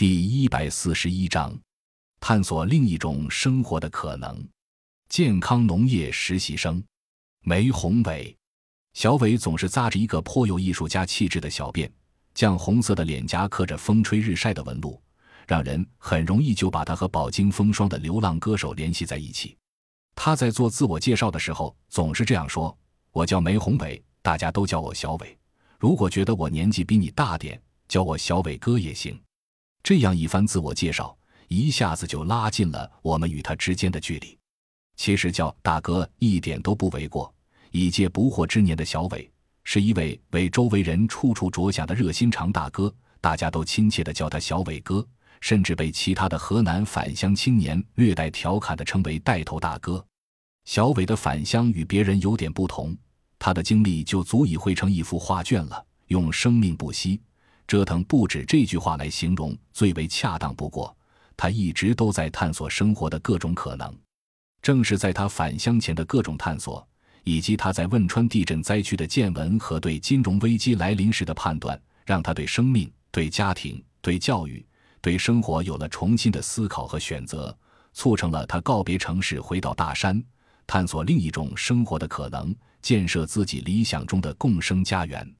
第一百四十一章，探索另一种生活的可能。健康农业实习生梅宏伟，小伟总是扎着一个颇有艺术家气质的小辫，绛红色的脸颊刻着风吹日晒的纹路，让人很容易就把他和饱经风霜的流浪歌手联系在一起。他在做自我介绍的时候总是这样说：“我叫梅宏伟，大家都叫我小伟。如果觉得我年纪比你大点。”叫我小伟哥也行，这样一番自我介绍，一下子就拉近了我们与他之间的距离。其实叫大哥一点都不为过。已届不惑之年的小伟，是一位为周围人处处着想的热心肠大哥，大家都亲切地叫他小伟哥，甚至被其他的河南返乡青年略带调侃地称为带头大哥。小伟的返乡与别人有点不同，他的经历就足以绘成一幅画卷了，用生命不息。折腾不止这句话来形容最为恰当不过。他一直都在探索生活的各种可能，正是在他返乡前的各种探索，以及他在汶川地震灾区的见闻和对金融危机来临时的判断，让他对生命、对家庭、对教育、对生活有了重新的思考和选择，促成了他告别城市，回到大山，探索另一种生活的可能，建设自己理想中的共生家园。